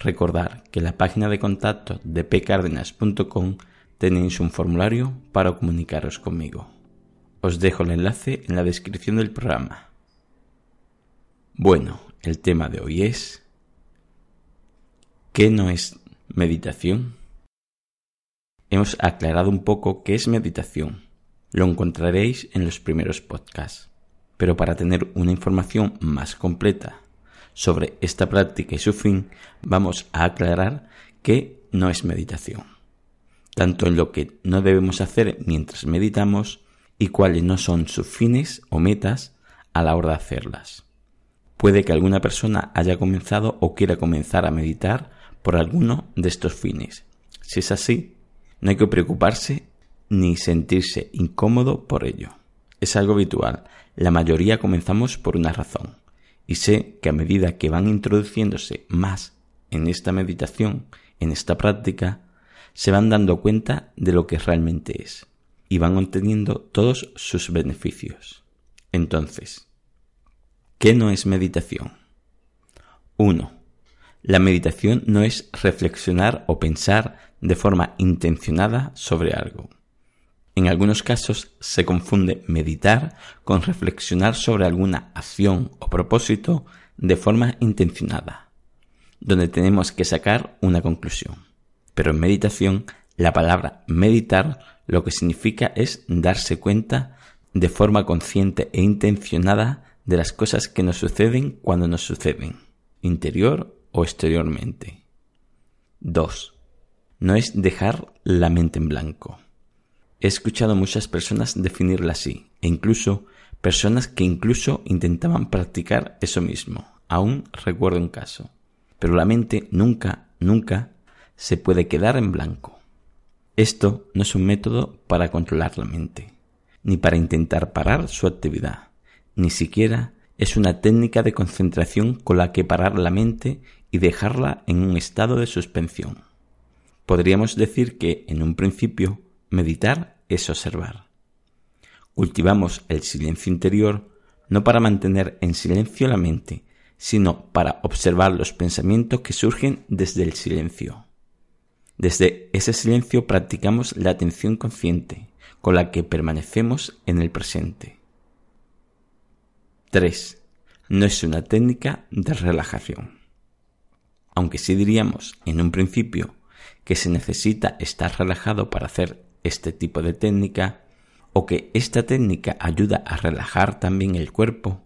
Recordar que en la página de contacto de pcardenas.com tenéis un formulario para comunicaros conmigo. Os dejo el enlace en la descripción del programa. Bueno, el tema de hoy es ¿qué no es meditación? Hemos aclarado un poco qué es meditación. Lo encontraréis en los primeros podcasts. Pero para tener una información más completa sobre esta práctica y su fin, vamos a aclarar que no es meditación, tanto en lo que no debemos hacer mientras meditamos y cuáles no son sus fines o metas a la hora de hacerlas. Puede que alguna persona haya comenzado o quiera comenzar a meditar por alguno de estos fines. Si es así, no hay que preocuparse ni sentirse incómodo por ello. Es algo habitual. La mayoría comenzamos por una razón y sé que a medida que van introduciéndose más en esta meditación, en esta práctica, se van dando cuenta de lo que realmente es y van obteniendo todos sus beneficios. Entonces, ¿qué no es meditación? 1. La meditación no es reflexionar o pensar de forma intencionada sobre algo. En algunos casos se confunde meditar con reflexionar sobre alguna acción o propósito de forma intencionada, donde tenemos que sacar una conclusión. Pero en meditación, la palabra meditar lo que significa es darse cuenta de forma consciente e intencionada de las cosas que nos suceden cuando nos suceden, interior o exteriormente. 2. No es dejar la mente en blanco. He escuchado muchas personas definirla así, e incluso personas que incluso intentaban practicar eso mismo. Aún recuerdo un caso. Pero la mente nunca, nunca se puede quedar en blanco. Esto no es un método para controlar la mente, ni para intentar parar su actividad, ni siquiera es una técnica de concentración con la que parar la mente y dejarla en un estado de suspensión. Podríamos decir que, en un principio, Meditar es observar. Cultivamos el silencio interior no para mantener en silencio la mente, sino para observar los pensamientos que surgen desde el silencio. Desde ese silencio practicamos la atención consciente, con la que permanecemos en el presente. 3. No es una técnica de relajación. Aunque sí diríamos en un principio que se necesita estar relajado para hacer este tipo de técnica o que esta técnica ayuda a relajar también el cuerpo,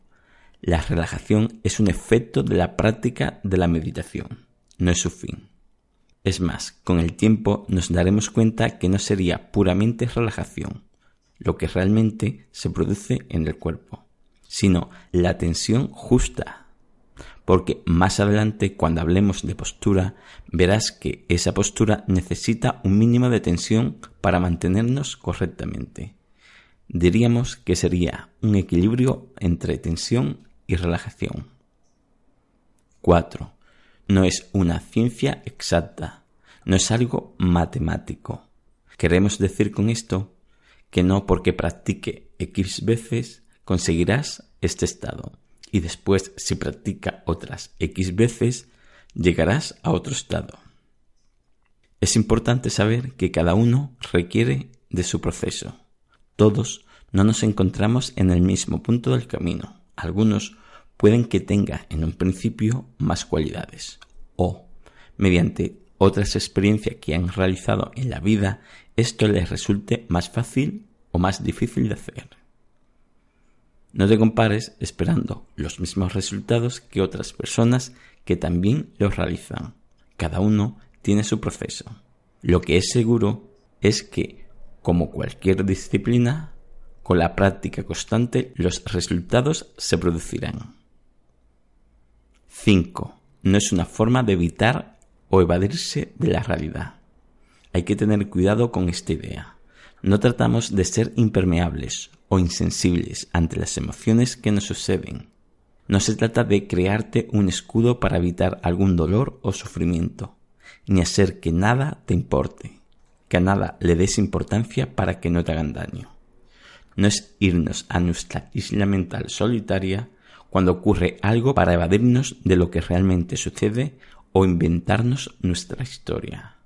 la relajación es un efecto de la práctica de la meditación, no es su fin. Es más, con el tiempo nos daremos cuenta que no sería puramente relajación, lo que realmente se produce en el cuerpo, sino la tensión justa porque más adelante cuando hablemos de postura verás que esa postura necesita un mínimo de tensión para mantenernos correctamente. Diríamos que sería un equilibrio entre tensión y relajación. 4. No es una ciencia exacta, no es algo matemático. Queremos decir con esto que no porque practique X veces conseguirás este estado y después si practica otras X veces, llegarás a otro estado. Es importante saber que cada uno requiere de su proceso. Todos no nos encontramos en el mismo punto del camino. Algunos pueden que tenga en un principio más cualidades o, mediante otras experiencias que han realizado en la vida esto les resulte más fácil o más difícil de hacer. No te compares esperando los mismos resultados que otras personas que también los realizan. Cada uno tiene su proceso. Lo que es seguro es que, como cualquier disciplina, con la práctica constante los resultados se producirán. 5. No es una forma de evitar o evadirse de la realidad. Hay que tener cuidado con esta idea. No tratamos de ser impermeables o insensibles ante las emociones que nos suceden. No se trata de crearte un escudo para evitar algún dolor o sufrimiento, ni hacer que nada te importe, que a nada le des importancia para que no te hagan daño. No es irnos a nuestra isla mental solitaria cuando ocurre algo para evadirnos de lo que realmente sucede o inventarnos nuestra historia.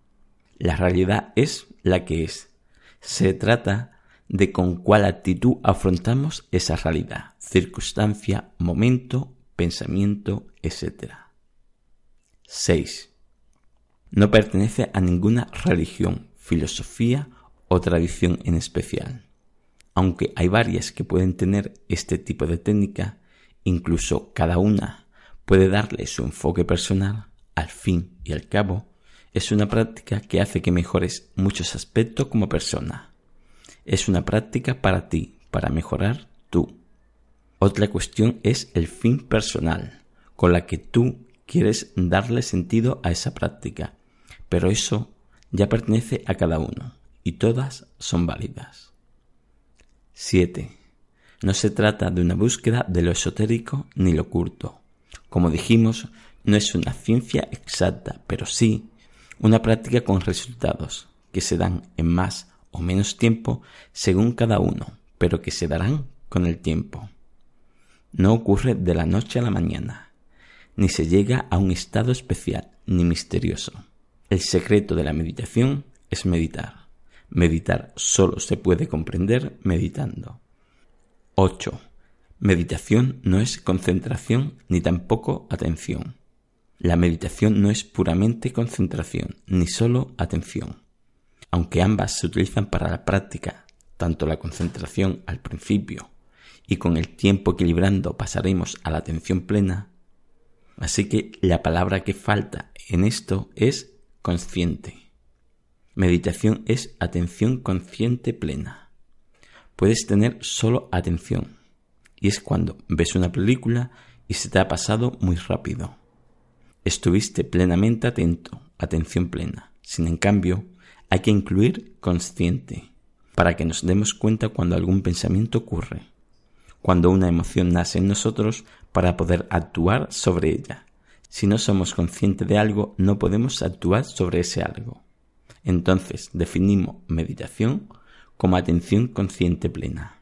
La realidad es la que es. Se trata de con cuál actitud afrontamos esa realidad, circunstancia, momento, pensamiento, etc. 6. No pertenece a ninguna religión, filosofía o tradición en especial. Aunque hay varias que pueden tener este tipo de técnica, incluso cada una puede darle su enfoque personal, al fin y al cabo, es una práctica que hace que mejores muchos aspectos como persona. Es una práctica para ti, para mejorar tú. Otra cuestión es el fin personal, con la que tú quieres darle sentido a esa práctica, pero eso ya pertenece a cada uno y todas son válidas. 7. No se trata de una búsqueda de lo esotérico ni lo oculto. Como dijimos, no es una ciencia exacta, pero sí una práctica con resultados que se dan en más o menos tiempo según cada uno, pero que se darán con el tiempo. No ocurre de la noche a la mañana, ni se llega a un estado especial ni misterioso. El secreto de la meditación es meditar. Meditar solo se puede comprender meditando. 8. Meditación no es concentración ni tampoco atención. La meditación no es puramente concentración, ni solo atención. Aunque ambas se utilizan para la práctica, tanto la concentración al principio y con el tiempo equilibrando pasaremos a la atención plena, así que la palabra que falta en esto es consciente. Meditación es atención consciente plena. Puedes tener solo atención, y es cuando ves una película y se te ha pasado muy rápido estuviste plenamente atento, atención plena. Sin en cambio, hay que incluir consciente, para que nos demos cuenta cuando algún pensamiento ocurre, cuando una emoción nace en nosotros para poder actuar sobre ella. Si no somos conscientes de algo, no podemos actuar sobre ese algo. Entonces definimos meditación como atención consciente plena.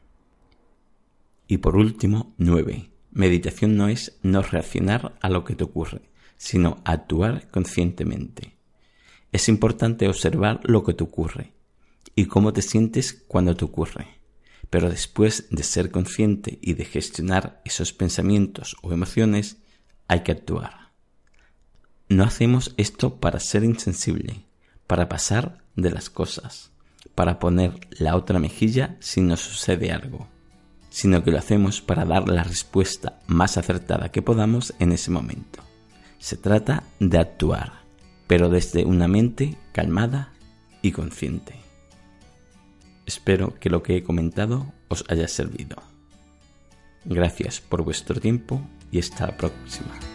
Y por último, 9. Meditación no es no reaccionar a lo que te ocurre, sino actuar conscientemente. Es importante observar lo que te ocurre y cómo te sientes cuando te ocurre. Pero después de ser consciente y de gestionar esos pensamientos o emociones, hay que actuar. No hacemos esto para ser insensible, para pasar de las cosas, para poner la otra mejilla si nos sucede algo, sino que lo hacemos para dar la respuesta más acertada que podamos en ese momento. Se trata de actuar, pero desde una mente calmada y consciente. Espero que lo que he comentado os haya servido. Gracias por vuestro tiempo y hasta la próxima.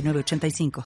85